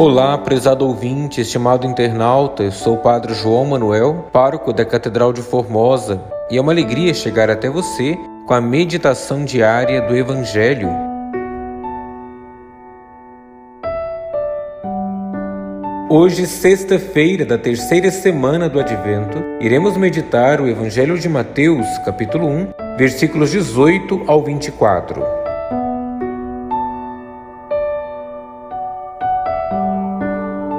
Olá, prezado ouvinte, estimado internauta, eu sou o Padre João Manuel, pároco da Catedral de Formosa, e é uma alegria chegar até você com a meditação diária do Evangelho. Hoje, sexta-feira da terceira semana do Advento, iremos meditar o Evangelho de Mateus, capítulo 1, versículos 18 ao 24.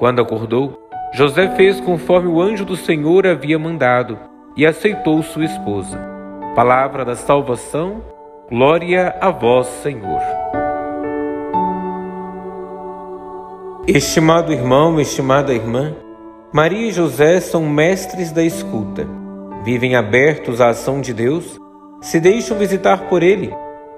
Quando acordou, José fez conforme o anjo do Senhor havia mandado e aceitou sua esposa. Palavra da salvação, glória a vós, Senhor. Estimado irmão, estimada irmã, Maria e José são mestres da escuta. Vivem abertos à ação de Deus, se deixam visitar por Ele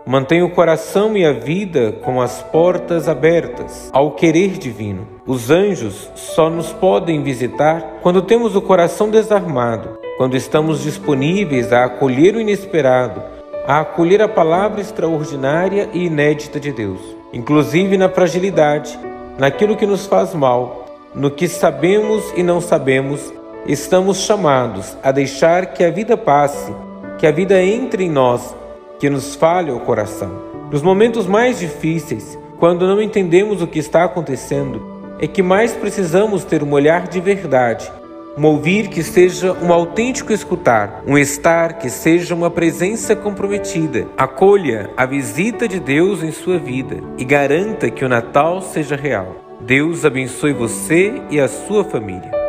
Mantenha o coração e a vida com as portas abertas ao querer divino. Os anjos só nos podem visitar quando temos o coração desarmado, quando estamos disponíveis a acolher o inesperado, a acolher a palavra extraordinária e inédita de Deus, inclusive na fragilidade, naquilo que nos faz mal, no que sabemos e não sabemos, estamos chamados a deixar que a vida passe, que a vida entre em nós que nos falha o coração. Nos momentos mais difíceis, quando não entendemos o que está acontecendo, é que mais precisamos ter um olhar de verdade, um ouvir que seja um autêntico escutar, um estar que seja uma presença comprometida. Acolha a visita de Deus em sua vida e garanta que o Natal seja real. Deus abençoe você e a sua família.